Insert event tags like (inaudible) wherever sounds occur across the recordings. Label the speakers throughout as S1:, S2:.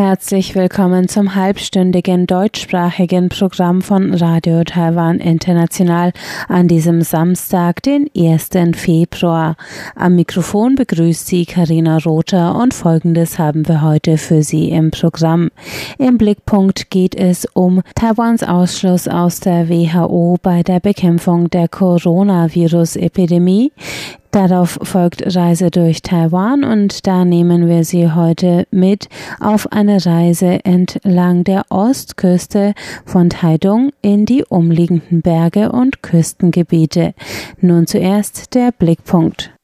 S1: Herzlich willkommen zum halbstündigen deutschsprachigen Programm von Radio Taiwan International an diesem Samstag, den 1. Februar. Am Mikrofon begrüßt Sie Karina Rother und Folgendes haben wir heute für Sie im Programm. Im Blickpunkt geht es um Taiwans Ausschluss aus der WHO bei der Bekämpfung der Coronavirus-Epidemie. Darauf folgt Reise durch Taiwan und da nehmen wir Sie heute mit auf eine Reise entlang der Ostküste von Taidung in die umliegenden Berge und Küstengebiete. Nun zuerst der Blickpunkt.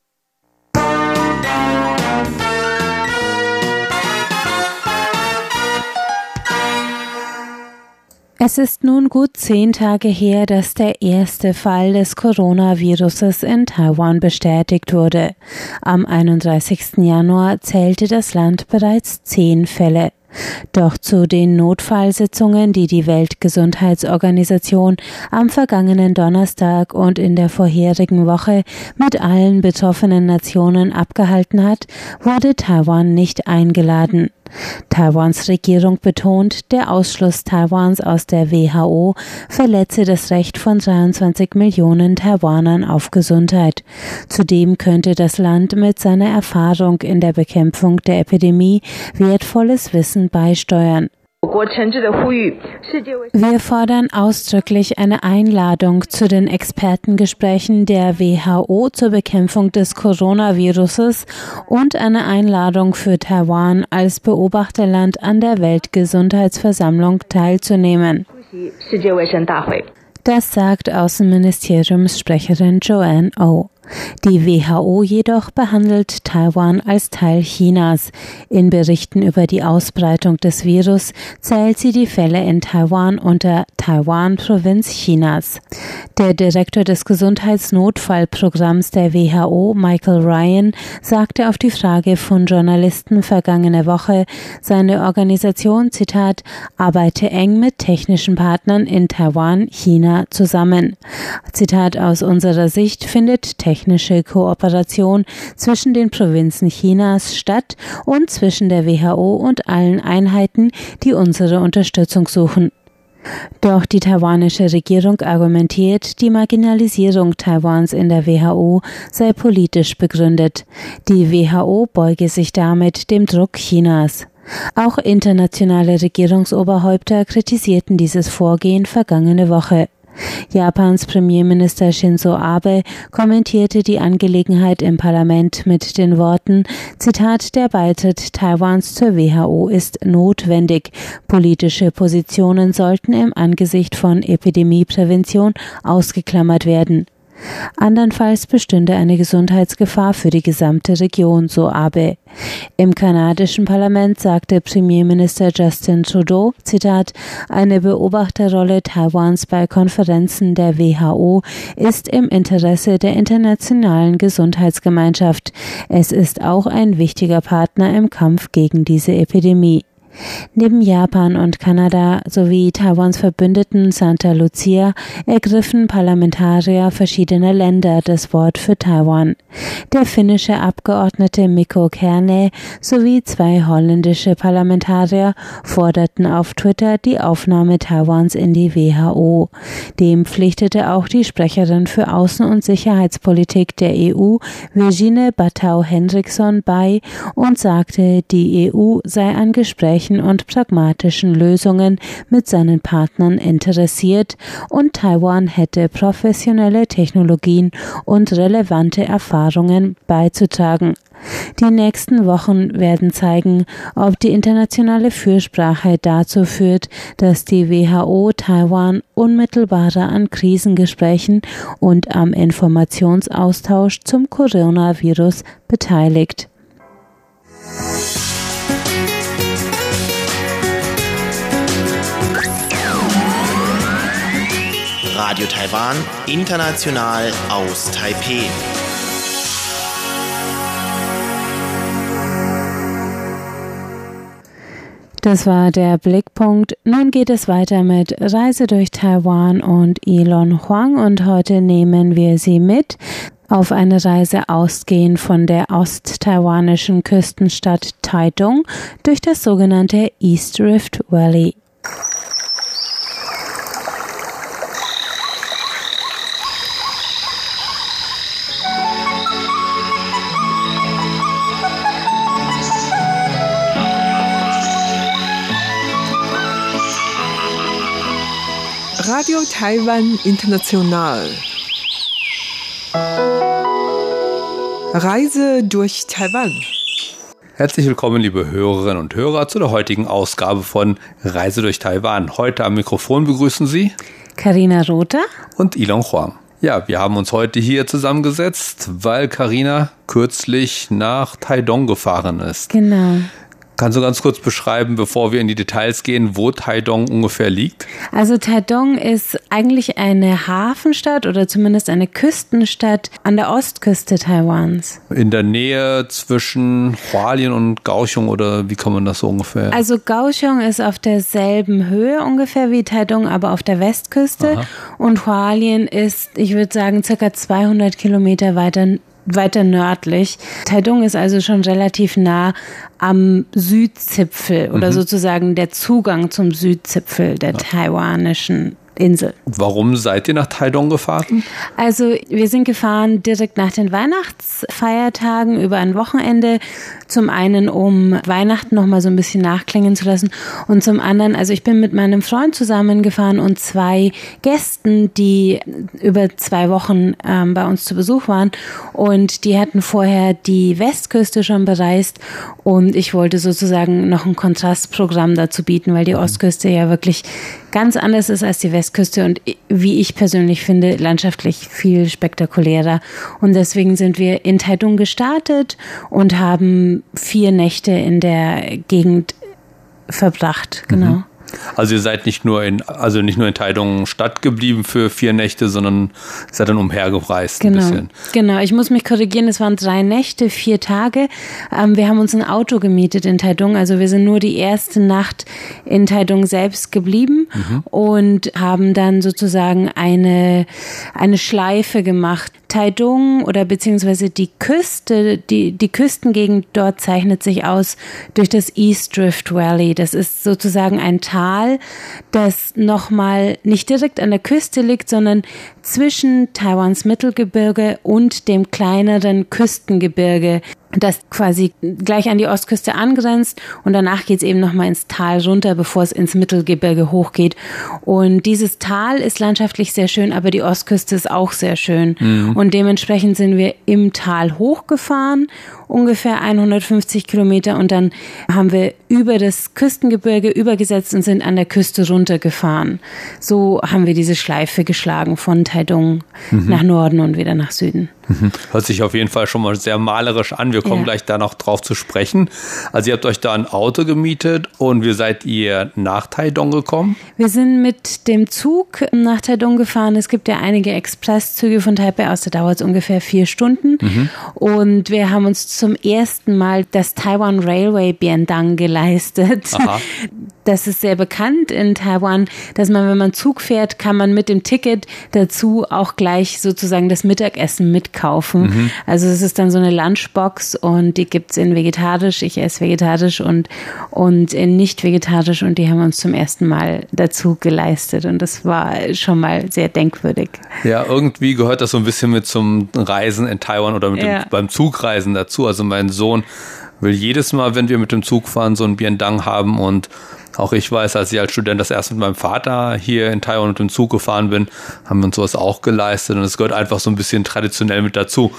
S1: Es ist nun gut zehn Tage her, dass der erste Fall des Coronaviruses in Taiwan bestätigt wurde. Am 31. Januar zählte das Land bereits zehn Fälle. Doch zu den Notfallsitzungen, die die Weltgesundheitsorganisation am vergangenen Donnerstag und in der vorherigen Woche mit allen betroffenen Nationen abgehalten hat, wurde Taiwan nicht eingeladen. Taiwans Regierung betont, der Ausschluss Taiwans aus der WHO verletze das Recht von 23 Millionen Taiwanern auf Gesundheit. Zudem könnte das Land mit seiner Erfahrung in der Bekämpfung der Epidemie wertvolles Wissen beisteuern. Wir fordern ausdrücklich eine Einladung zu den Expertengesprächen der WHO zur Bekämpfung des Coronaviruses und eine Einladung für Taiwan als Beobachterland an der Weltgesundheitsversammlung teilzunehmen. Das sagt Außenministeriumssprecherin Joanne O. Die WHO jedoch behandelt Taiwan als Teil Chinas. In Berichten über die Ausbreitung des Virus zählt sie die Fälle in Taiwan unter Taiwan-Provinz Chinas. Der Direktor des Gesundheitsnotfallprogramms der WHO, Michael Ryan, sagte auf die Frage von Journalisten vergangene Woche, seine Organisation, Zitat, arbeite eng mit technischen Partnern in Taiwan, China zusammen. Zitat aus unserer Sicht findet technische Kooperation zwischen den Provinzen Chinas statt und zwischen der WHO und allen Einheiten, die unsere Unterstützung suchen. Doch die taiwanische Regierung argumentiert, die Marginalisierung Taiwans in der WHO sei politisch begründet. Die WHO beuge sich damit dem Druck Chinas. Auch internationale Regierungsoberhäupter kritisierten dieses Vorgehen vergangene Woche. Japans Premierminister Shinzo Abe kommentierte die Angelegenheit im Parlament mit den Worten Zitat Der Beitritt Taiwans zur WHO ist notwendig. Politische Positionen sollten im Angesicht von Epidemieprävention ausgeklammert werden. Andernfalls bestünde eine Gesundheitsgefahr für die gesamte Region, so Abe. Im kanadischen Parlament sagte Premierminister Justin Trudeau, Zitat, eine Beobachterrolle Taiwans bei Konferenzen der WHO ist im Interesse der internationalen Gesundheitsgemeinschaft. Es ist auch ein wichtiger Partner im Kampf gegen diese Epidemie. Neben Japan und Kanada sowie Taiwans Verbündeten Santa Lucia ergriffen Parlamentarier verschiedener Länder das Wort für Taiwan. Der finnische Abgeordnete Mikko Kerne sowie zwei holländische Parlamentarier forderten auf Twitter die Aufnahme Taiwans in die WHO. Dem pflichtete auch die Sprecherin für Außen- und Sicherheitspolitik der EU, Virginie Battau-Hendrickson, bei und sagte, die EU sei an Gesprächen friedlichen und pragmatischen Lösungen mit seinen Partnern interessiert und Taiwan hätte professionelle Technologien und relevante Erfahrungen beizutragen. Die nächsten Wochen werden zeigen, ob die internationale Fürsprache dazu führt, dass die WHO Taiwan unmittelbarer an Krisengesprächen und am Informationsaustausch zum Coronavirus beteiligt.
S2: Radio Taiwan, international aus Taipeh.
S1: Das war der Blickpunkt. Nun geht es weiter mit Reise durch Taiwan und Elon Huang und heute nehmen wir Sie mit auf eine Reise ausgehend von der osttaiwanischen Küstenstadt Taitung durch das sogenannte East Rift Valley.
S3: Radio Taiwan International. Reise durch Taiwan.
S4: Herzlich willkommen, liebe Hörerinnen und Hörer, zu der heutigen Ausgabe von Reise durch Taiwan. Heute am Mikrofon begrüßen Sie
S1: Karina Rother
S4: und Ilon Huang. Ja, wir haben uns heute hier zusammengesetzt, weil Karina kürzlich nach Taidong gefahren ist.
S1: Genau.
S4: Kannst du ganz kurz beschreiben, bevor wir in die Details gehen, wo Taidong ungefähr liegt?
S1: Also Taidong ist eigentlich eine Hafenstadt oder zumindest eine Küstenstadt an der Ostküste Taiwans.
S4: In der Nähe zwischen Hualien und Kaohsiung oder wie kann man das so ungefähr?
S1: Also Kaohsiung ist auf derselben Höhe ungefähr wie Taidong, aber auf der Westküste Aha. und Hualien ist, ich würde sagen, circa 200 Kilometer weiter weiter nördlich. Taidong ist also schon relativ nah am Südzipfel oder mhm. sozusagen der Zugang zum Südzipfel der ja. taiwanischen Insel.
S4: Warum seid ihr nach Taidong gefahren?
S1: Also wir sind gefahren direkt nach den Weihnachtsfeiertagen über ein Wochenende. Zum einen, um Weihnachten noch mal so ein bisschen nachklingen zu lassen und zum anderen, also ich bin mit meinem Freund zusammengefahren und zwei Gästen, die über zwei Wochen ähm, bei uns zu Besuch waren und die hatten vorher die Westküste schon bereist und ich wollte sozusagen noch ein Kontrastprogramm dazu bieten, weil die mhm. Ostküste ja wirklich ganz anders ist als die Westküste und wie ich persönlich finde, landschaftlich viel spektakulärer. Und deswegen sind wir in Taidung gestartet und haben vier Nächte in der Gegend verbracht. Genau. Mhm.
S4: Also ihr seid nicht nur in, also nicht nur in Teilungen Stadt geblieben für vier Nächte, sondern seid dann umhergereist
S1: genau.
S4: ein bisschen.
S1: Genau, ich muss mich korrigieren, es waren drei Nächte, vier Tage. Ähm, wir haben uns ein Auto gemietet in Taidung, also wir sind nur die erste Nacht in Taidung selbst geblieben mhm. und haben dann sozusagen eine, eine Schleife gemacht. Taidung oder beziehungsweise die Küste, die, die Küstengegend dort zeichnet sich aus durch das East Drift Valley. Das ist sozusagen ein Tal Tal, das nochmal nicht direkt an der Küste liegt, sondern zwischen Taiwans Mittelgebirge und dem kleineren Küstengebirge das quasi gleich an die Ostküste angrenzt und danach geht es eben nochmal ins Tal runter, bevor es ins Mittelgebirge hochgeht. Und dieses Tal ist landschaftlich sehr schön, aber die Ostküste ist auch sehr schön. Mhm. Und dementsprechend sind wir im Tal hochgefahren, ungefähr 150 Kilometer und dann haben wir über das Küstengebirge übergesetzt und sind an der Küste runtergefahren. So haben wir diese Schleife geschlagen von Taidung mhm. nach Norden und wieder nach Süden.
S4: Mhm. Hört sich auf jeden Fall schon mal sehr malerisch an. Wir kommen ja. gleich da noch drauf zu sprechen. Also ihr habt euch da ein Auto gemietet und wie seid ihr nach Taidong gekommen?
S1: Wir sind mit dem Zug nach Taidong gefahren. Es gibt ja einige Expresszüge von Taipei aus, da dauert es ungefähr vier Stunden. Mhm. Und wir haben uns zum ersten Mal das Taiwan Railway Biendang geleistet. Aha. (laughs) Das ist sehr bekannt in Taiwan, dass man, wenn man Zug fährt, kann man mit dem Ticket dazu auch gleich sozusagen das Mittagessen mitkaufen. Mhm. Also es ist dann so eine Lunchbox und die gibt es in vegetarisch, ich esse vegetarisch und, und in nicht vegetarisch und die haben wir uns zum ersten Mal dazu geleistet und das war schon mal sehr denkwürdig.
S4: Ja, irgendwie gehört das so ein bisschen mit zum Reisen in Taiwan oder mit ja. dem, beim Zugreisen dazu. Also mein Sohn will jedes Mal, wenn wir mit dem Zug fahren, so ein Biendang haben und auch ich weiß, als ich als Student das erste mit meinem Vater hier in Taiwan mit dem Zug gefahren bin, haben wir uns sowas auch geleistet und es gehört einfach so ein bisschen traditionell mit dazu.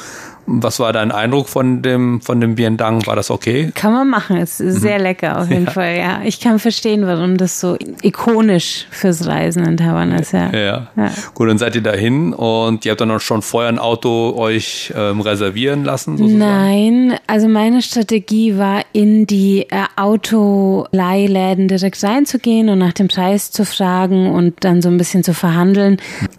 S4: Was war dein Eindruck von dem, von dem Biendang? War das okay?
S1: Kann man machen. Es ist mhm. sehr lecker auf jeden ja. Fall, ja. Ich kann verstehen, warum das so ikonisch fürs Reisen in Taiwan ist, ja.
S4: ja. ja. Gut, dann seid ihr dahin und ihr habt dann auch schon vorher ein Auto euch ähm, reservieren lassen?
S1: Sozusagen? Nein, also meine Strategie war, in die äh, Autoleihläden direkt reinzugehen und nach dem Preis zu fragen und dann so ein bisschen zu verhandeln.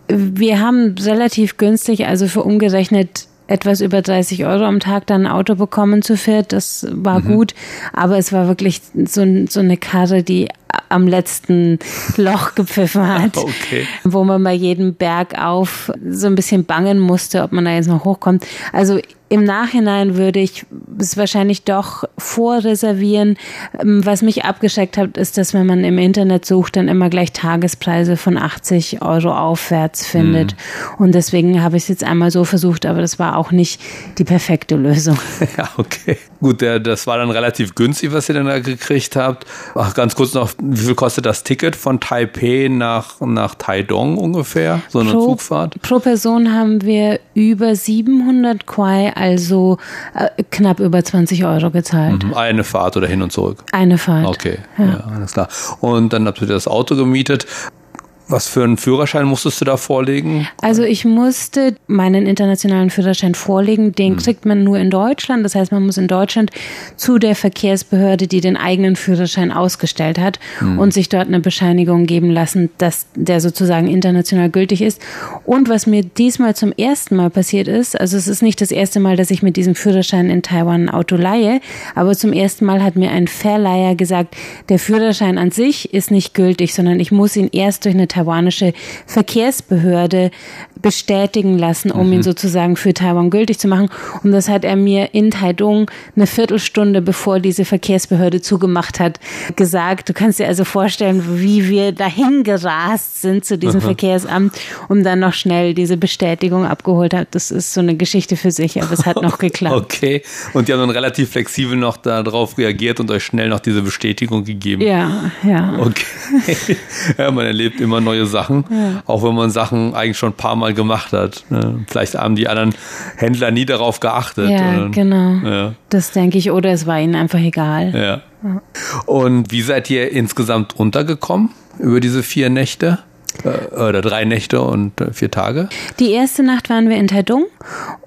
S1: Wir haben relativ günstig, also für umgerechnet etwas über 30 Euro am Tag dann ein Auto bekommen zu viert. Das war mhm. gut, aber es war wirklich so, so eine Karre, die am letzten Loch gepfiffen hat, (laughs) okay. wo man bei jedem Berg auf so ein bisschen bangen musste, ob man da jetzt noch hochkommt. Also im Nachhinein würde ich es wahrscheinlich doch vorreservieren. Ähm, was mich abgeschreckt hat, ist, dass wenn man im Internet sucht, dann immer gleich Tagespreise von 80 Euro aufwärts findet. Mhm. Und deswegen habe ich es jetzt einmal so versucht, aber das war auch nicht die perfekte Lösung. (laughs)
S4: Ja, okay. Gut, der, das war dann relativ günstig, was ihr dann da gekriegt habt. Ach, ganz kurz noch, wie viel kostet das Ticket von Taipei nach, nach Taidong ungefähr? So eine pro, Zugfahrt?
S1: Pro Person haben wir über 700 Quai also äh, knapp über 20 Euro gezahlt.
S4: Mhm. Eine Fahrt oder hin und zurück?
S1: Eine Fahrt.
S4: Okay, ja. ja alles klar. Und dann habt ihr das Auto gemietet. Was für einen Führerschein musstest du da vorlegen?
S1: Also ich musste meinen internationalen Führerschein vorlegen. Den hm. kriegt man nur in Deutschland. Das heißt, man muss in Deutschland zu der Verkehrsbehörde, die den eigenen Führerschein ausgestellt hat hm. und sich dort eine Bescheinigung geben lassen, dass der sozusagen international gültig ist. Und was mir diesmal zum ersten Mal passiert ist, also es ist nicht das erste Mal, dass ich mit diesem Führerschein in Taiwan ein Auto leihe, aber zum ersten Mal hat mir ein Verleiher gesagt, der Führerschein an sich ist nicht gültig, sondern ich muss ihn erst durch eine taiwanische Verkehrsbehörde bestätigen lassen, um mhm. ihn sozusagen für Taiwan gültig zu machen. Und das hat er mir in Taidong eine Viertelstunde bevor diese Verkehrsbehörde zugemacht hat, gesagt. Du kannst dir also vorstellen, wie wir dahin gerast sind zu diesem Aha. Verkehrsamt, um dann noch schnell diese Bestätigung abgeholt hat. Das ist so eine Geschichte für sich, aber es hat noch (laughs) geklappt.
S4: Okay. Und die haben dann relativ flexibel noch darauf reagiert und euch schnell noch diese Bestätigung gegeben.
S1: Ja, ja.
S4: Okay. (laughs) ja, man erlebt immer neue Sachen, ja. auch wenn man Sachen eigentlich schon ein paar Mal gemacht hat. Ne? Vielleicht haben die anderen Händler nie darauf geachtet.
S1: Ja, oder? genau. Ja. Das denke ich. Oder es war ihnen einfach egal.
S4: Ja. Und wie seid ihr insgesamt untergekommen über diese vier Nächte? Äh, oder drei Nächte und äh, vier Tage?
S1: Die erste Nacht waren wir in Taidung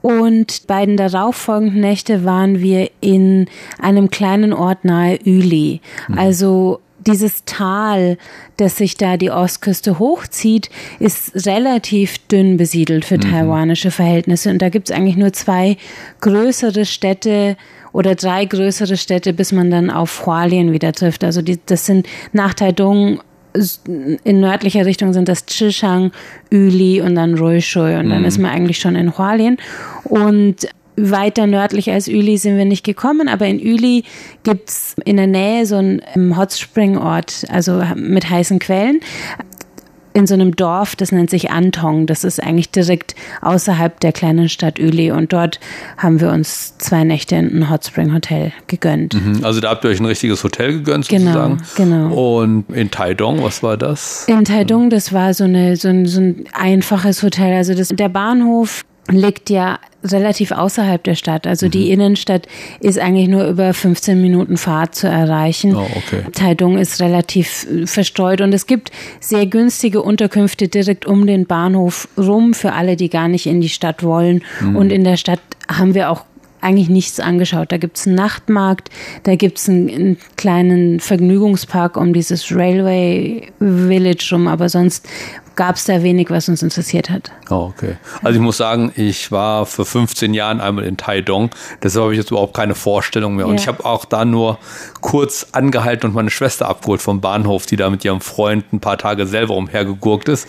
S1: und beiden darauffolgenden Nächte waren wir in einem kleinen Ort nahe Üli. Mhm. Also dieses Tal, das sich da die Ostküste hochzieht, ist relativ dünn besiedelt für mhm. taiwanische Verhältnisse. Und da gibt es eigentlich nur zwei größere Städte oder drei größere Städte, bis man dann auf Hualien wieder trifft. Also die, das sind nach Taidong in nördlicher Richtung sind das Chishang, Yuli und dann Ruishui und dann mhm. ist man eigentlich schon in Hualien. Und weiter nördlich als Üli sind wir nicht gekommen, aber in Üli gibt's in der Nähe so einen ähm, Hot Spring Ort, also mit heißen Quellen in so einem Dorf, das nennt sich Antong. Das ist eigentlich direkt außerhalb der kleinen Stadt Üli. Und dort haben wir uns zwei Nächte in ein Hot Spring Hotel gegönnt.
S4: Mhm. Also da habt ihr euch ein richtiges Hotel gegönnt
S1: genau,
S4: sozusagen.
S1: Genau, genau.
S4: Und in Taidong, was war das?
S1: In Taidong, das war so, eine, so, ein, so ein einfaches Hotel. Also das, der Bahnhof liegt ja relativ außerhalb der Stadt. Also mhm. die Innenstadt ist eigentlich nur über 15 Minuten Fahrt zu erreichen.
S4: Oh, okay.
S1: Taidung ist relativ äh, verstreut und es gibt sehr günstige Unterkünfte direkt um den Bahnhof rum für alle, die gar nicht in die Stadt wollen. Mhm. Und in der Stadt haben wir auch eigentlich nichts angeschaut. Da gibt's einen Nachtmarkt, da gibt's einen, einen, kleinen Vergnügungspark um dieses Railway Village rum, aber sonst gab es da wenig, was uns interessiert hat.
S4: Oh, okay. Also ich muss sagen, ich war für 15 Jahren einmal in Taidong. Deshalb habe ich jetzt überhaupt keine Vorstellung mehr. Und ja. ich habe auch da nur kurz angehalten und meine Schwester abgeholt vom Bahnhof, die da mit ihrem Freund ein paar Tage selber umhergegurkt ist.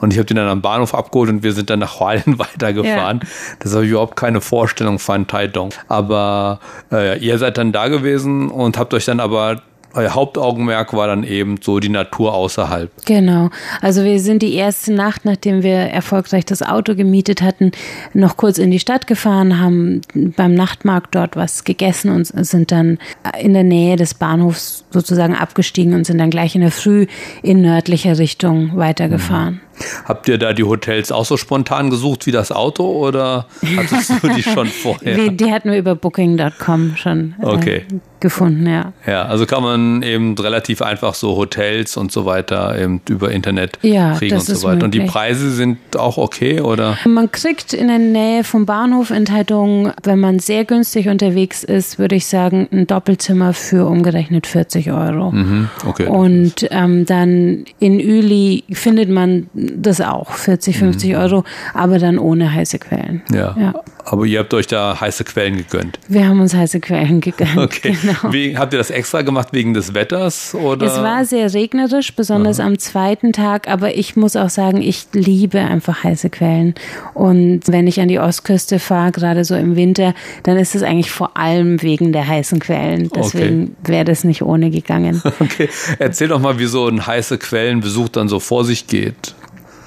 S4: Und ich habe den dann am Bahnhof abgeholt und wir sind dann nach Hualien (laughs) weitergefahren. Ja. Das habe ich überhaupt keine Vorstellung von Taidong. Aber äh, ihr seid dann da gewesen und habt euch dann aber euer Hauptaugenmerk war dann eben so die Natur außerhalb.
S1: Genau. Also wir sind die erste Nacht, nachdem wir erfolgreich das Auto gemietet hatten, noch kurz in die Stadt gefahren, haben beim Nachtmarkt dort was gegessen und sind dann in der Nähe des Bahnhofs sozusagen abgestiegen und sind dann gleich in der Früh in nördlicher Richtung weitergefahren. Mhm.
S4: Habt ihr da die Hotels auch so spontan gesucht wie das Auto oder hattest du die schon (laughs) vorher?
S1: Die, die hatten wir über Booking.com schon äh, okay. gefunden, ja.
S4: Ja, also kann man eben relativ einfach so Hotels und so weiter eben über Internet
S1: ja,
S4: kriegen und so weiter. Möglich. Und die Preise sind auch okay, oder?
S1: Man kriegt in der Nähe vom Bahnhof in Taidung, wenn man sehr günstig unterwegs ist, würde ich sagen, ein Doppelzimmer für umgerechnet 40 Euro.
S4: Mhm, okay.
S1: Und ähm, dann in Üli findet man das auch, 40, 50 mhm. Euro, aber dann ohne heiße Quellen.
S4: Ja. ja. Aber ihr habt euch da heiße Quellen gegönnt.
S1: Wir haben uns heiße Quellen gegönnt. (laughs)
S4: Okay. Genau. Wie, habt ihr das extra gemacht wegen des Wetters? Oder?
S1: Es war sehr regnerisch, besonders Aha. am zweiten Tag, aber ich muss auch sagen, ich liebe einfach heiße Quellen. Und wenn ich an die Ostküste fahre, gerade so im Winter, dann ist es eigentlich vor allem wegen der heißen Quellen. Deswegen okay. wäre das nicht ohne gegangen. (laughs)
S4: Okay. Erzähl doch mal, wie so ein heiße Quellenbesuch dann so vor sich geht.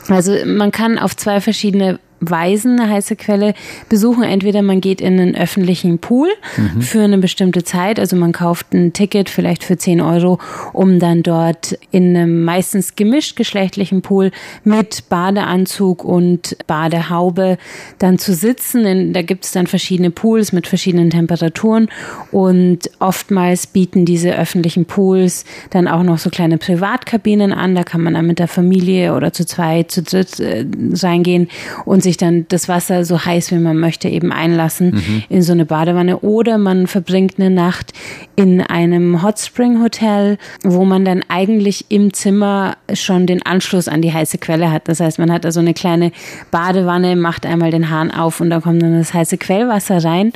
S1: Also man kann auf zwei verschiedene Weisen eine heiße Quelle besuchen. Entweder man geht in einen öffentlichen Pool mhm. für eine bestimmte Zeit, also man kauft ein Ticket vielleicht für 10 Euro, um dann dort in einem meistens gemischt geschlechtlichen Pool mit Badeanzug und Badehaube dann zu sitzen. Da gibt es dann verschiedene Pools mit verschiedenen Temperaturen und oftmals bieten diese öffentlichen Pools dann auch noch so kleine Privatkabinen an. Da kann man dann mit der Familie oder zu zweit, zu dritt äh, reingehen und sich sich dann das Wasser so heiß wie man möchte eben einlassen mhm. in so eine Badewanne oder man verbringt eine Nacht in einem Hot Spring Hotel, wo man dann eigentlich im Zimmer schon den Anschluss an die heiße Quelle hat. Das heißt, man hat also eine kleine Badewanne, macht einmal den Hahn auf und da kommt dann das heiße Quellwasser rein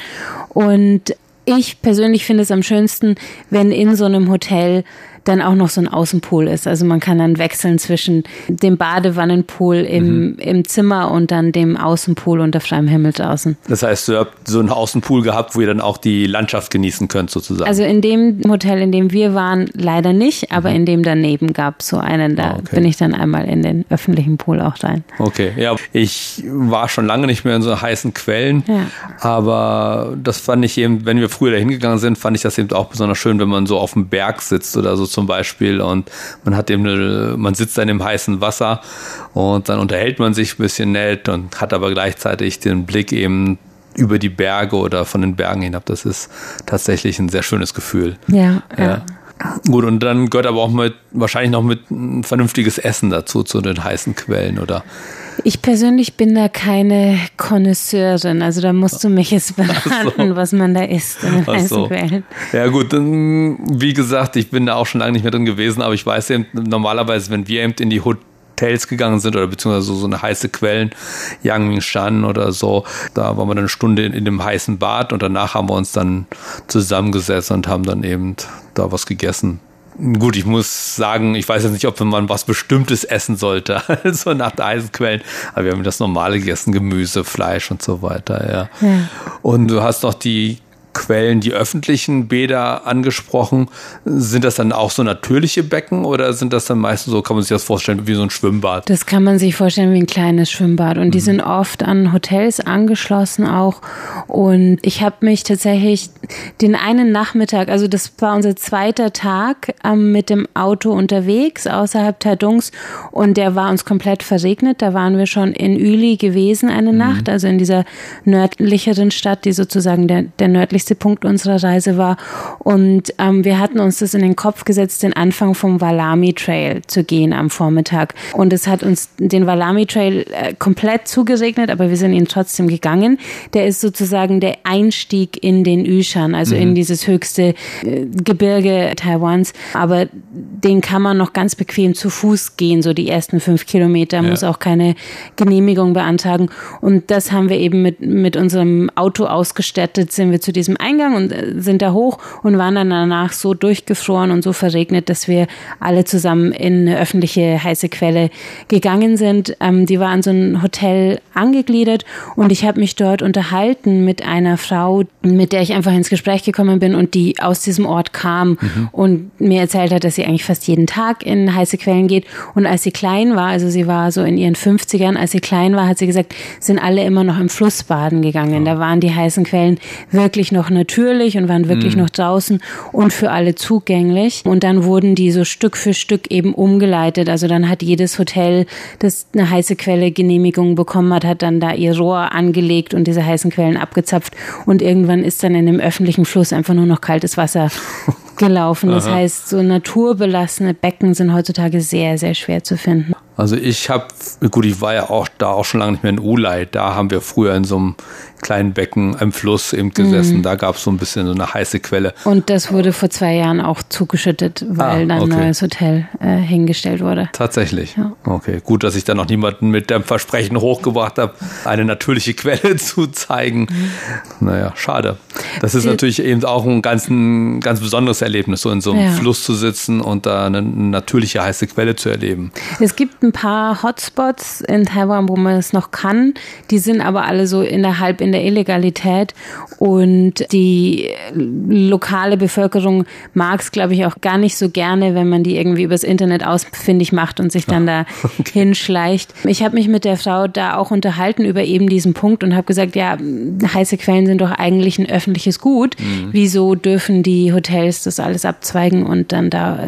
S1: und ich persönlich finde es am schönsten, wenn in so einem Hotel dann auch noch so ein Außenpool ist. Also man kann dann wechseln zwischen dem Badewannenpool im, mhm. im Zimmer und dann dem Außenpool unter freiem Himmel draußen.
S4: Das heißt, du habt so einen Außenpool gehabt, wo ihr dann auch die Landschaft genießen könnt sozusagen.
S1: Also in dem Hotel, in dem wir waren, leider nicht, aber mhm. in dem daneben gab es so einen. Da ah, okay. bin ich dann einmal in den öffentlichen Pool auch rein.
S4: Okay, ja. Ich war schon lange nicht mehr in so heißen Quellen, ja. aber das fand ich eben, wenn wir früher da hingegangen sind, fand ich das eben auch besonders schön, wenn man so auf dem Berg sitzt oder so zum Beispiel und man hat eben man sitzt dann im heißen Wasser und dann unterhält man sich ein bisschen nett und hat aber gleichzeitig den Blick eben über die Berge oder von den Bergen hinab. Das ist tatsächlich ein sehr schönes Gefühl.
S1: Ja, ja. ja.
S4: Gut, und dann gehört aber auch mit, wahrscheinlich noch mit ein vernünftiges Essen dazu, zu den heißen Quellen, oder?
S1: Ich persönlich bin da keine Konnoisseurin, also da musst du mich jetzt (laughs) beraten, so. was man da isst in den heißen so. Quellen.
S4: Ja gut, dann, wie gesagt, ich bin da auch schon lange nicht mehr drin gewesen, aber ich weiß eben, normalerweise, wenn wir eben in die Hotels gegangen sind oder beziehungsweise so, so eine heiße Quellen, Yangmingshan oder so. Da waren wir dann eine Stunde in, in, dem heißen Bad und danach haben wir uns dann zusammengesetzt und haben dann eben da was gegessen. Gut, ich muss sagen, ich weiß jetzt nicht, ob man was Bestimmtes essen sollte, (laughs) also nach der Eisenquellen, aber wir haben das normale gegessen, Gemüse, Fleisch und so weiter, ja. ja. Und du hast noch die Quellen die öffentlichen Bäder angesprochen. Sind das dann auch so natürliche Becken oder sind das dann meistens so, kann man sich das vorstellen, wie so ein Schwimmbad?
S1: Das kann man sich vorstellen wie ein kleines Schwimmbad und die mhm. sind oft an Hotels angeschlossen auch. Und ich habe mich tatsächlich den einen Nachmittag, also das war unser zweiter Tag ähm, mit dem Auto unterwegs außerhalb Tadungs und der war uns komplett verregnet. Da waren wir schon in Üli gewesen eine mhm. Nacht, also in dieser nördlicheren Stadt, die sozusagen der, der nördlichste nächste Punkt unserer Reise war. Und ähm, wir hatten uns das in den Kopf gesetzt, den Anfang vom Walami Trail zu gehen am Vormittag. Und es hat uns den Walami Trail äh, komplett zugesegnet, aber wir sind ihn trotzdem gegangen. Der ist sozusagen der Einstieg in den Yushan, also mhm. in dieses höchste äh, Gebirge Taiwans. Aber den kann man noch ganz bequem zu Fuß gehen, so die ersten fünf Kilometer, ja. muss auch keine Genehmigung beantragen. Und das haben wir eben mit, mit unserem Auto ausgestattet, sind wir zu diesem diesem Eingang und äh, sind da hoch und waren dann danach so durchgefroren und so verregnet, dass wir alle zusammen in eine öffentliche heiße Quelle gegangen sind. Ähm, die war an so ein Hotel angegliedert und ich habe mich dort unterhalten mit einer Frau, mit der ich einfach ins Gespräch gekommen bin und die aus diesem Ort kam mhm. und mir erzählt hat, dass sie eigentlich fast jeden Tag in heiße Quellen geht. Und als sie klein war, also sie war so in ihren 50ern, als sie klein war, hat sie gesagt, sind alle immer noch im Fluss baden gegangen. Da waren die heißen Quellen wirklich noch natürlich und waren wirklich mhm. noch draußen und für alle zugänglich. Und dann wurden die so Stück für Stück eben umgeleitet. Also dann hat jedes Hotel, das eine heiße Quelle Genehmigung bekommen hat, hat dann da ihr Rohr angelegt und diese heißen Quellen abgezapft. Und irgendwann ist dann in dem öffentlichen Fluss einfach nur noch kaltes Wasser (laughs) gelaufen. Das Aha. heißt, so naturbelassene Becken sind heutzutage sehr, sehr schwer zu finden.
S4: Also ich habe, gut, ich war ja auch da auch schon lange nicht mehr in Ulay. Da haben wir früher in so einem kleinen Becken am Fluss eben gesessen. Mhm. Da gab es so ein bisschen so eine heiße Quelle.
S1: Und das wurde vor zwei Jahren auch zugeschüttet, weil ah, okay. dann ein neues Hotel äh, hingestellt wurde.
S4: Tatsächlich. Ja. Okay, gut, dass ich da noch niemanden mit dem Versprechen hochgebracht habe, eine natürliche (laughs) Quelle zu zeigen. Mhm. Naja, schade. Das ist Die, natürlich eben auch ein ganz, ein ganz besonderes Erlebnis, so in so einem ja. Fluss zu sitzen und da eine natürliche heiße Quelle zu erleben.
S1: Es gibt ein paar Hotspots in Taiwan, wo man es noch kann. Die sind aber alle so innerhalb in der Illegalität und die lokale Bevölkerung mag es, glaube ich, auch gar nicht so gerne, wenn man die irgendwie übers Internet ausfindig macht und sich dann ah, da (laughs) okay. hinschleicht. Ich habe mich mit der Frau da auch unterhalten über eben diesen Punkt und habe gesagt, ja, heiße Quellen sind doch eigentlich ein öffentliches Gut. Mhm. Wieso dürfen die Hotels das alles abzweigen und dann da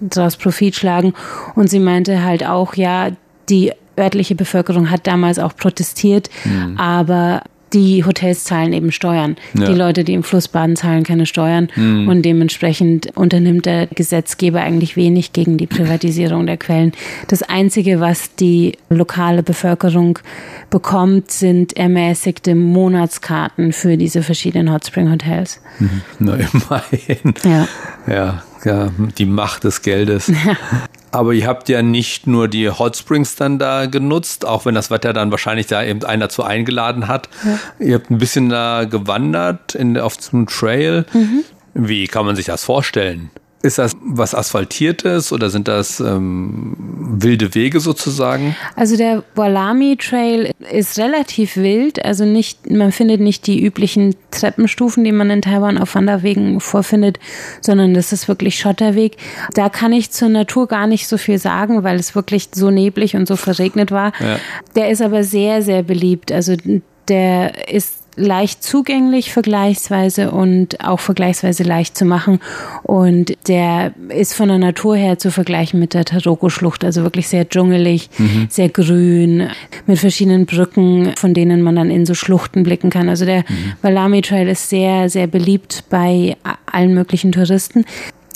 S1: daraus Profit schlagen? Und sie meinte halt auch, ja, die örtliche Bevölkerung hat damals auch protestiert, mhm. aber die Hotels zahlen eben Steuern. Ja. Die Leute, die im Fluss baden, zahlen keine Steuern. Mhm. Und dementsprechend unternimmt der Gesetzgeber eigentlich wenig gegen die Privatisierung der Quellen. Das Einzige, was die lokale Bevölkerung bekommt, sind ermäßigte Monatskarten für diese verschiedenen Hotspring Hotels.
S4: Mhm. Na, immerhin. Ja. Ja, ja, die Macht des Geldes. Ja. Aber ihr habt ja nicht nur die Hot Springs dann da genutzt, auch wenn das Wetter dann wahrscheinlich da eben einer dazu eingeladen hat. Ja. Ihr habt ein bisschen da gewandert in, auf zum Trail. Mhm. Wie kann man sich das vorstellen? Ist das was Asphaltiertes oder sind das ähm, wilde Wege sozusagen?
S1: Also der Walami Trail ist relativ wild. Also nicht, man findet nicht die üblichen Treppenstufen, die man in Taiwan auf Wanderwegen vorfindet, sondern das ist wirklich Schotterweg. Da kann ich zur Natur gar nicht so viel sagen, weil es wirklich so neblig und so verregnet war. Ja. Der ist aber sehr, sehr beliebt. Also der ist leicht zugänglich vergleichsweise und auch vergleichsweise leicht zu machen. Und der ist von der Natur her zu vergleichen mit der Taroko-Schlucht, also wirklich sehr dschungelig, mhm. sehr grün, mit verschiedenen Brücken, von denen man dann in so Schluchten blicken kann. Also der mhm. Valami Trail ist sehr, sehr beliebt bei allen möglichen Touristen.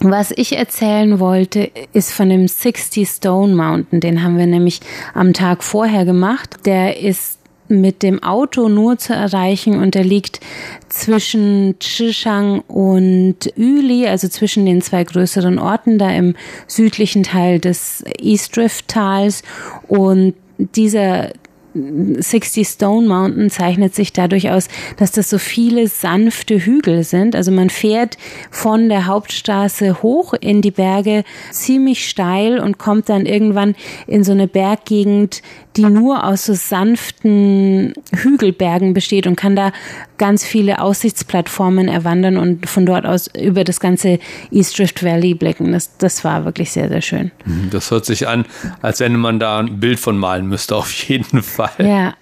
S1: Was ich erzählen wollte, ist von dem 60 Stone Mountain. Den haben wir nämlich am Tag vorher gemacht. Der ist mit dem Auto nur zu erreichen und er liegt zwischen Chishang und Yuli, also zwischen den zwei größeren Orten da im südlichen Teil des East Drift Tals. Und dieser 60 Stone Mountain zeichnet sich dadurch aus, dass das so viele sanfte Hügel sind. Also man fährt von der Hauptstraße hoch in die Berge ziemlich steil und kommt dann irgendwann in so eine Berggegend, die nur aus so sanften Hügelbergen besteht und kann da ganz viele Aussichtsplattformen erwandern und von dort aus über das ganze East Drift Valley blicken. Das, das war wirklich sehr, sehr schön.
S4: Mhm, das hört sich an, als wenn man da ein Bild von malen müsste, auf jeden Fall.
S1: Ja,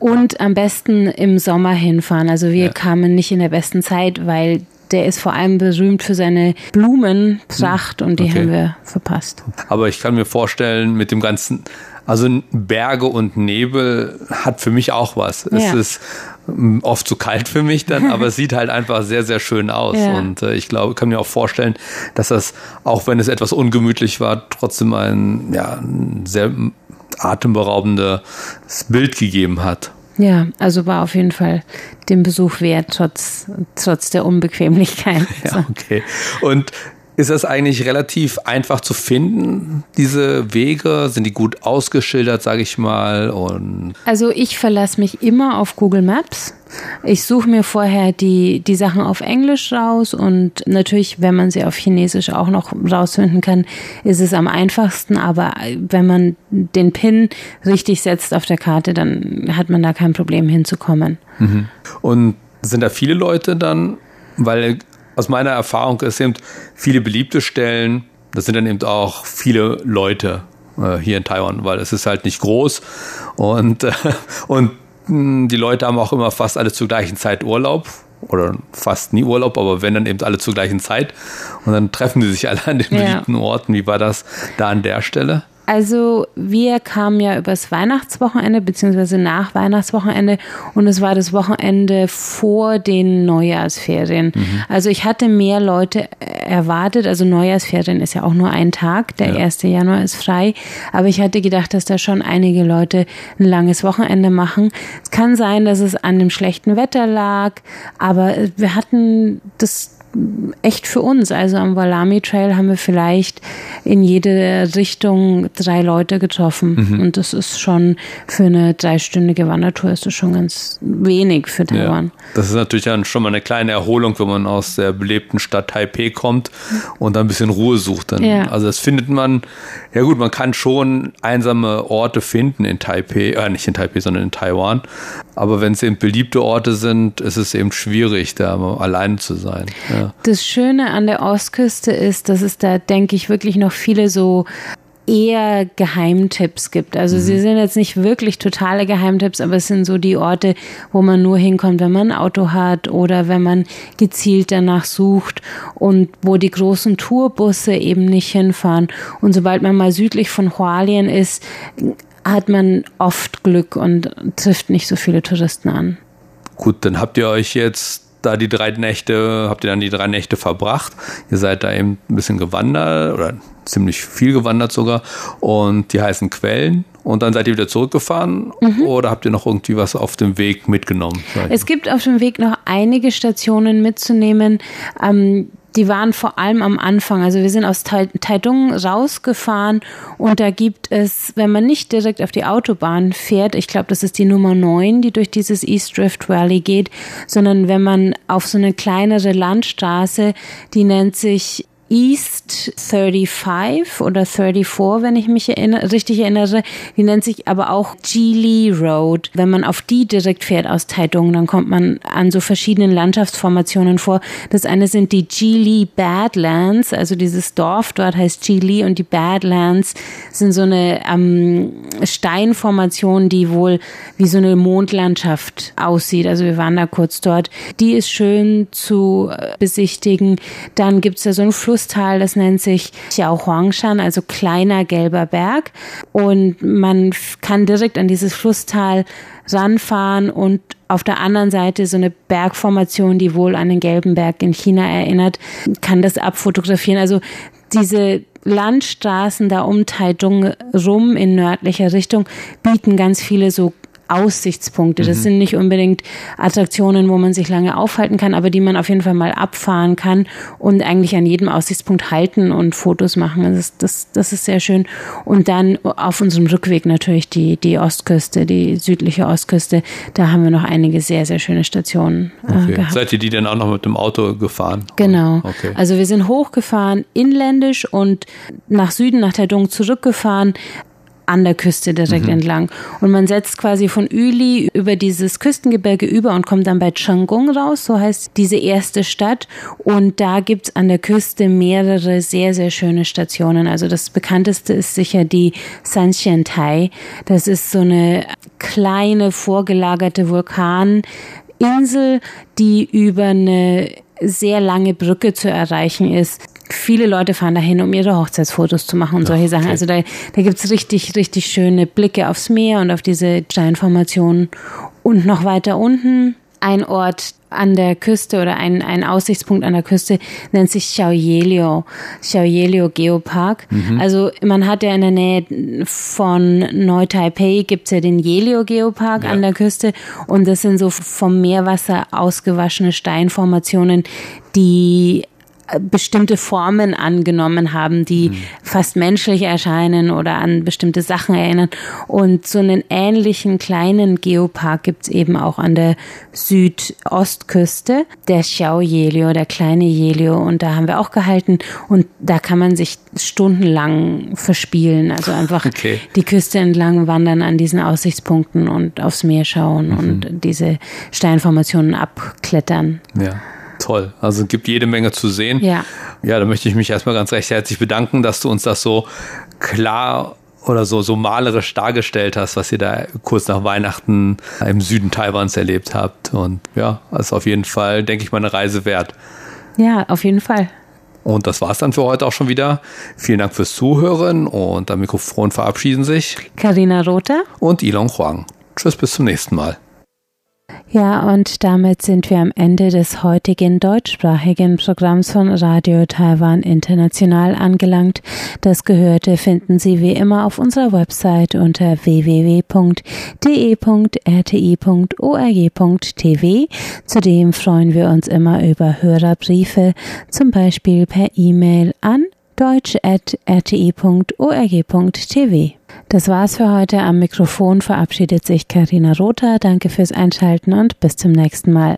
S1: und am besten im Sommer hinfahren. Also wir ja. kamen nicht in der besten Zeit, weil der ist vor allem berühmt für seine Blumenpracht und die okay. haben wir verpasst.
S4: Aber ich kann mir vorstellen, mit dem ganzen also Berge und Nebel hat für mich auch was. Ja. Es ist mm, oft zu kalt für mich dann, aber es (laughs) sieht halt einfach sehr, sehr schön aus. Ja. Und äh, ich glaube, kann mir auch vorstellen, dass das, auch wenn es etwas ungemütlich war, trotzdem ein, ja, ein sehr atemberaubendes Bild gegeben hat.
S1: Ja, also war auf jeden Fall den Besuch wert, trotz, trotz der Unbequemlichkeit. (laughs)
S4: Ja, okay. Und ist das eigentlich relativ einfach zu finden, diese Wege? Sind die gut ausgeschildert, sage ich mal? Und
S1: also ich verlasse mich immer auf Google Maps. Ich suche mir vorher die, die Sachen auf Englisch raus und natürlich, wenn man sie auf Chinesisch auch noch rausfinden kann, ist es am einfachsten. Aber wenn man den Pin richtig setzt auf der Karte, dann hat man da kein Problem hinzukommen.
S4: Mhm. Und sind da viele Leute dann? Weil aus meiner Erfahrung ist eben viele beliebte Stellen, das sind dann eben auch viele Leute äh, hier in Taiwan, weil es ist halt nicht groß und, äh, und mh, hm, die Leute haben auch immer fast alle zur gleichen Zeit Urlaub oder fast nie Urlaub, aber wenn dann eben alle zur gleichen Zeit und dann treffen sie sich alle an den beliebten ja. Orten. Wie war das da an der Stelle?
S1: Also wir kamen ja übers Weihnachtswochenende beziehungsweise nach Weihnachtswochenende und es war das Wochenende vor den Neujahrsferien. Mhm. Also ich hatte mehr Leute erwartet. Also Neujahrsferien ist ja auch nur ein Tag. Der ja. 1. Januar ist frei. Aber ich hatte gedacht, dass da schon einige Leute ein langes Wochenende machen. Es kann sein, dass es an dem schlechten Wetter lag, aber wir hatten das echt für uns. Also am Walami Trail haben wir vielleicht in jede Richtung drei Leute getroffen. Mhm. Und das ist schon für eine dreistündige Wandertour ist das schon ganz wenig für Taiwan. Ja,
S4: das ist natürlich dann schon mal eine kleine Erholung, wenn man aus der belebten Stadt Taipei kommt und dann ein bisschen Ruhe sucht. Dann, ja. Also das findet man, ja gut, man kann schon einsame Orte finden in Taipei, äh, nicht in Taipei, sondern in Taiwan. Aber wenn es eben beliebte Orte sind, ist es eben schwierig, da alleine zu sein. Ja.
S1: Das Schöne an der Ostküste ist, dass es da, denke ich, wirklich noch viele so eher Geheimtipps gibt. Also mhm. sie sind jetzt nicht wirklich totale Geheimtipps, aber es sind so die Orte, wo man nur hinkommt, wenn man ein Auto hat oder wenn man gezielt danach sucht und wo die großen Tourbusse eben nicht hinfahren. Und sobald man mal südlich von Hualien ist, hat man oft Glück und trifft nicht so viele Touristen an.
S4: Gut, dann habt ihr euch jetzt da die drei Nächte, habt ihr dann die drei Nächte verbracht. Ihr seid da eben ein bisschen gewandert oder ziemlich viel gewandert sogar und die heißen Quellen. Und dann seid ihr wieder zurückgefahren mhm. oder habt ihr noch irgendwie was auf dem Weg mitgenommen?
S1: Es gibt auf dem Weg noch einige Stationen mitzunehmen. Ähm, die waren vor allem am Anfang. Also wir sind aus Taidung rausgefahren und da gibt es, wenn man nicht direkt auf die Autobahn fährt, ich glaube, das ist die Nummer 9, die durch dieses East Drift Valley geht, sondern wenn man auf so eine kleinere Landstraße, die nennt sich East 35 oder 34, wenn ich mich erinnere, richtig erinnere. Die nennt sich aber auch Geely Road. Wenn man auf die direkt fährt aus Taidong, dann kommt man an so verschiedenen Landschaftsformationen vor. Das eine sind die Geely Badlands, also dieses Dorf dort heißt Geely und die Badlands sind so eine ähm, Steinformation, die wohl wie so eine Mondlandschaft aussieht. Also wir waren da kurz dort. Die ist schön zu äh, besichtigen. Dann gibt's da so einen Fluss Flusstal, das nennt sich Xiaohuangshan, also kleiner gelber Berg. Und man kann direkt an dieses Flusstal ranfahren und auf der anderen Seite so eine Bergformation, die wohl an den gelben Berg in China erinnert, kann das abfotografieren. Also diese Landstraßen da um Taidung rum in nördlicher Richtung bieten ganz viele so Aussichtspunkte. Das mhm. sind nicht unbedingt Attraktionen, wo man sich lange aufhalten kann, aber die man auf jeden Fall mal abfahren kann und eigentlich an jedem Aussichtspunkt halten und Fotos machen. Das, ist, das, das ist sehr schön. Und dann auf unserem Rückweg natürlich die, die Ostküste, die südliche Ostküste. Da haben wir noch einige sehr, sehr schöne Stationen
S4: äh, okay. gehabt. Seid ihr die dann auch noch mit dem Auto gefahren?
S1: Genau. Okay. Also wir sind hochgefahren, inländisch und nach Süden, nach Taidung zurückgefahren an der Küste direkt mhm. entlang. Und man setzt quasi von Üli über dieses Küstengebirge über und kommt dann bei Changgung raus, so heißt diese erste Stadt. Und da gibt's an der Küste mehrere sehr, sehr schöne Stationen. Also das bekannteste ist sicher die Sanxiantai. Das ist so eine kleine vorgelagerte Vulkaninsel, die über eine sehr lange Brücke zu erreichen ist viele Leute fahren dahin, um ihre Hochzeitsfotos zu machen und solche Sachen. Also da, da gibt es richtig, richtig schöne Blicke aufs Meer und auf diese Steinformationen. Und noch weiter unten ein Ort an der Küste oder ein, ein Aussichtspunkt an der Küste nennt sich Xiaoyelio, Xiaoyelio Geopark. Mhm. Also man hat ja in der Nähe von Neu-Taipei gibt's ja den Yelio Geopark ja. an der Küste und das sind so vom Meerwasser ausgewaschene Steinformationen, die bestimmte Formen angenommen haben, die mhm. fast menschlich erscheinen oder an bestimmte Sachen erinnern. Und so einen ähnlichen kleinen Geopark gibt's eben auch an der Südostküste, der Xiao Jelio, der kleine Jelio. Und da haben wir auch gehalten. Und da kann man sich stundenlang verspielen. Also einfach (laughs) okay. die Küste entlang wandern an diesen Aussichtspunkten und aufs Meer schauen mhm. und diese Steinformationen abklettern.
S4: Ja toll. Also es gibt jede Menge zu sehen. Ja. Ja, da möchte ich mich erstmal ganz recht herzlich bedanken, dass du uns das so klar oder so, so malerisch dargestellt hast, was ihr da kurz nach Weihnachten im Süden Taiwans erlebt habt. Und ja, ist auf jeden Fall, denke ich mal, eine Reise wert.
S1: Ja, auf jeden Fall.
S4: Und das war's dann für heute auch schon wieder. Vielen Dank fürs Zuhören und am Mikrofon verabschieden sich
S1: Karina Rother
S4: und Ilon Huang. Tschüss, bis zum nächsten Mal.
S1: Ja, und damit sind wir am Ende des heutigen deutschsprachigen Programms von Radio Taiwan International angelangt. Das Gehörte finden Sie wie immer auf unserer Website unter www.de.rti.org.tv. Zudem freuen wir uns immer über Hörerbriefe, zum Beispiel per E-Mail an deutsch.rti.org.tv. Das war's für heute. Am Mikrofon verabschiedet sich Karina Rother. Danke fürs Einschalten und bis zum nächsten Mal.